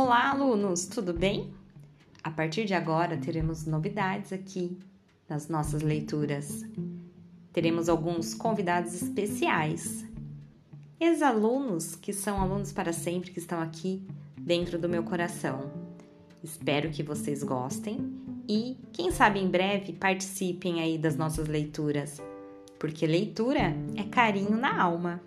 Olá, alunos, tudo bem? A partir de agora teremos novidades aqui nas nossas leituras. Teremos alguns convidados especiais. Ex-alunos que são alunos para sempre que estão aqui dentro do meu coração. Espero que vocês gostem e, quem sabe em breve, participem aí das nossas leituras, porque leitura é carinho na alma.